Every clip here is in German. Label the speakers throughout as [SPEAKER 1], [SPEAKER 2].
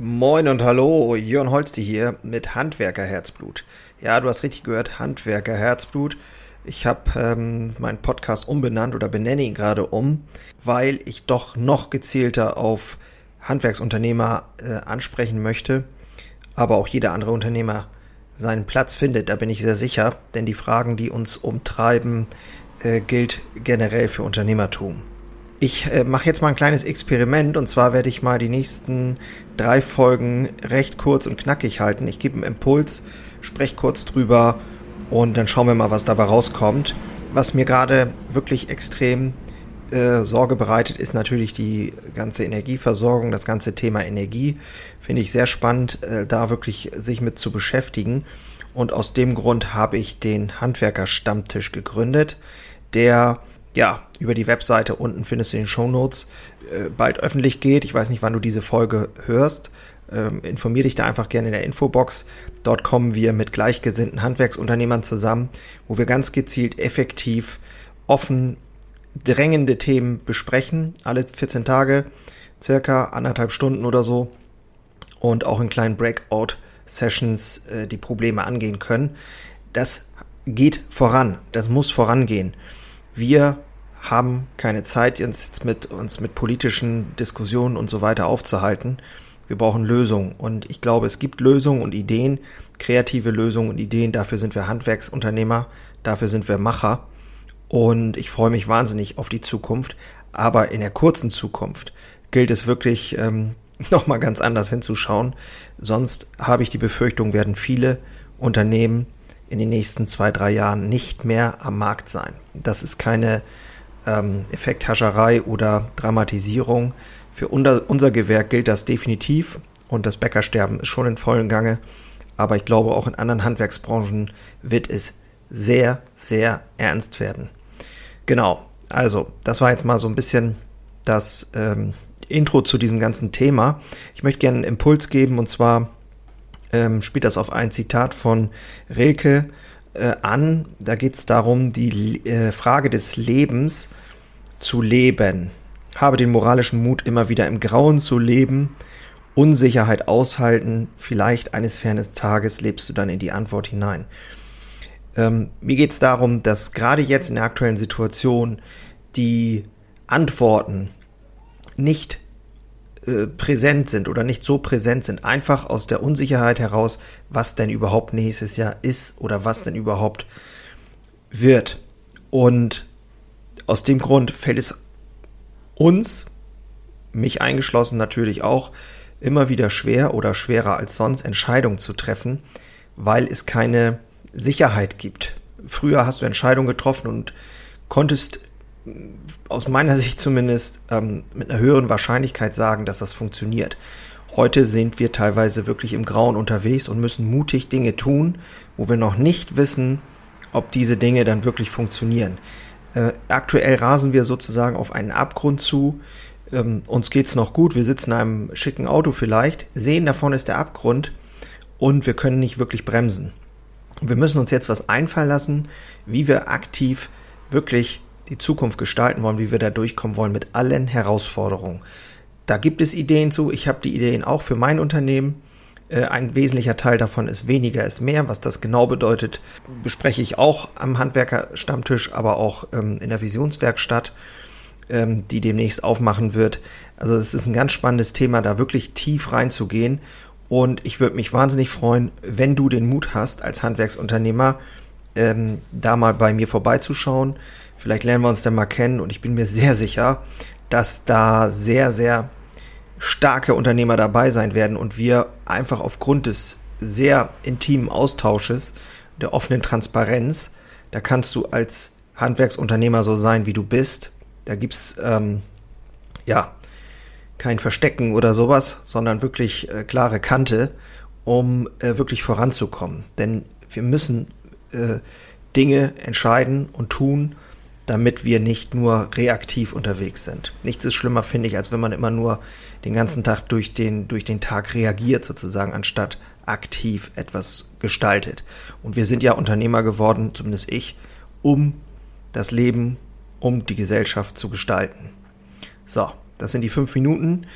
[SPEAKER 1] Moin und hallo, Jörn Holsti hier mit Handwerkerherzblut. Ja, du hast richtig gehört, Handwerkerherzblut. Ich habe ähm, meinen Podcast umbenannt oder benenne ihn gerade um, weil ich doch noch gezielter auf Handwerksunternehmer äh, ansprechen möchte, aber auch jeder andere Unternehmer seinen Platz findet, da bin ich sehr sicher, denn die Fragen, die uns umtreiben, äh, gilt generell für Unternehmertum. Ich äh, mache jetzt mal ein kleines Experiment und zwar werde ich mal die nächsten drei Folgen recht kurz und knackig halten. Ich gebe einen Impuls, spreche kurz drüber und dann schauen wir mal, was dabei rauskommt. Was mir gerade wirklich extrem äh, Sorge bereitet, ist natürlich die ganze Energieversorgung, das ganze Thema Energie. Finde ich sehr spannend, äh, da wirklich sich mit zu beschäftigen. Und aus dem Grund habe ich den Handwerker-Stammtisch gegründet, der ja, über die Webseite unten findest du in den Show Notes äh, bald öffentlich geht. Ich weiß nicht, wann du diese Folge hörst. Ähm, informier dich da einfach gerne in der Infobox. Dort kommen wir mit gleichgesinnten Handwerksunternehmern zusammen, wo wir ganz gezielt effektiv offen drängende Themen besprechen. Alle 14 Tage, circa anderthalb Stunden oder so. Und auch in kleinen Breakout-Sessions äh, die Probleme angehen können. Das geht voran. Das muss vorangehen. Wir haben keine Zeit, jetzt mit uns mit politischen Diskussionen und so weiter aufzuhalten. Wir brauchen Lösungen. Und ich glaube, es gibt Lösungen und Ideen, kreative Lösungen und Ideen. Dafür sind wir Handwerksunternehmer, dafür sind wir Macher. Und ich freue mich wahnsinnig auf die Zukunft. Aber in der kurzen Zukunft gilt es wirklich, ähm, nochmal ganz anders hinzuschauen. Sonst habe ich die Befürchtung, werden viele Unternehmen in den nächsten zwei, drei Jahren nicht mehr am Markt sein. Das ist keine ähm, Effekthascherei oder Dramatisierung. Für unser, unser Gewerk gilt das definitiv und das Bäckersterben ist schon in vollen Gange. Aber ich glaube, auch in anderen Handwerksbranchen wird es sehr, sehr ernst werden. Genau, also das war jetzt mal so ein bisschen das ähm, Intro zu diesem ganzen Thema. Ich möchte gerne einen Impuls geben und zwar ähm, spielt das auf ein Zitat von Rilke äh, an. Da geht es darum, die äh, Frage des Lebens zu leben. Habe den moralischen Mut, immer wieder im Grauen zu leben, Unsicherheit aushalten, vielleicht eines fernes Tages lebst du dann in die Antwort hinein. Ähm, mir geht es darum, dass gerade jetzt in der aktuellen Situation die Antworten nicht äh, präsent sind oder nicht so präsent sind, einfach aus der Unsicherheit heraus, was denn überhaupt nächstes Jahr ist oder was denn überhaupt wird. Und aus dem Grund fällt es uns, mich eingeschlossen natürlich auch, immer wieder schwer oder schwerer als sonst Entscheidungen zu treffen, weil es keine Sicherheit gibt. Früher hast du Entscheidungen getroffen und konntest aus meiner Sicht zumindest ähm, mit einer höheren Wahrscheinlichkeit sagen, dass das funktioniert. Heute sind wir teilweise wirklich im Grauen unterwegs und müssen mutig Dinge tun, wo wir noch nicht wissen, ob diese Dinge dann wirklich funktionieren. Äh, aktuell rasen wir sozusagen auf einen Abgrund zu. Ähm, uns geht's noch gut, wir sitzen in einem schicken Auto vielleicht, sehen davon ist der Abgrund und wir können nicht wirklich bremsen. Wir müssen uns jetzt was einfallen lassen, wie wir aktiv wirklich die Zukunft gestalten wollen, wie wir da durchkommen wollen mit allen Herausforderungen. Da gibt es Ideen zu. Ich habe die Ideen auch für mein Unternehmen. Äh, ein wesentlicher Teil davon ist weniger ist mehr. Was das genau bedeutet, bespreche ich auch am Handwerkerstammtisch, aber auch ähm, in der Visionswerkstatt, ähm, die demnächst aufmachen wird. Also es ist ein ganz spannendes Thema, da wirklich tief reinzugehen. Und ich würde mich wahnsinnig freuen, wenn du den Mut hast, als Handwerksunternehmer ähm, da mal bei mir vorbeizuschauen. Vielleicht lernen wir uns dann mal kennen und ich bin mir sehr sicher, dass da sehr, sehr starke Unternehmer dabei sein werden und wir einfach aufgrund des sehr intimen Austausches, der offenen Transparenz, da kannst du als Handwerksunternehmer so sein, wie du bist. Da gibt's ähm, ja kein Verstecken oder sowas, sondern wirklich äh, klare Kante, um äh, wirklich voranzukommen. Denn wir müssen äh, Dinge entscheiden und tun, damit wir nicht nur reaktiv unterwegs sind. Nichts ist schlimmer, finde ich, als wenn man immer nur den ganzen Tag durch den, durch den Tag reagiert, sozusagen, anstatt aktiv etwas gestaltet. Und wir sind ja Unternehmer geworden, zumindest ich, um das Leben, um die Gesellschaft zu gestalten. So, das sind die fünf Minuten.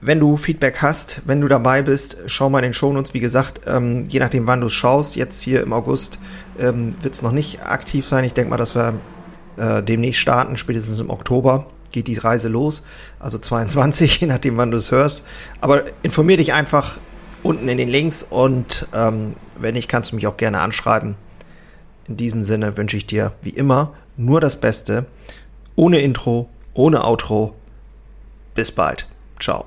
[SPEAKER 1] Wenn du Feedback hast, wenn du dabei bist, schau mal in den Shownotes. Wie gesagt, ähm, je nachdem, wann du schaust, jetzt hier im August ähm, wird es noch nicht aktiv sein. Ich denke mal, dass wir äh, demnächst starten, spätestens im Oktober geht die Reise los. Also 22, je nachdem, wann du es hörst. Aber informier dich einfach unten in den Links und ähm, wenn nicht, kannst du mich auch gerne anschreiben. In diesem Sinne wünsche ich dir wie immer nur das Beste. Ohne Intro, ohne Outro. Bis bald. Ciao.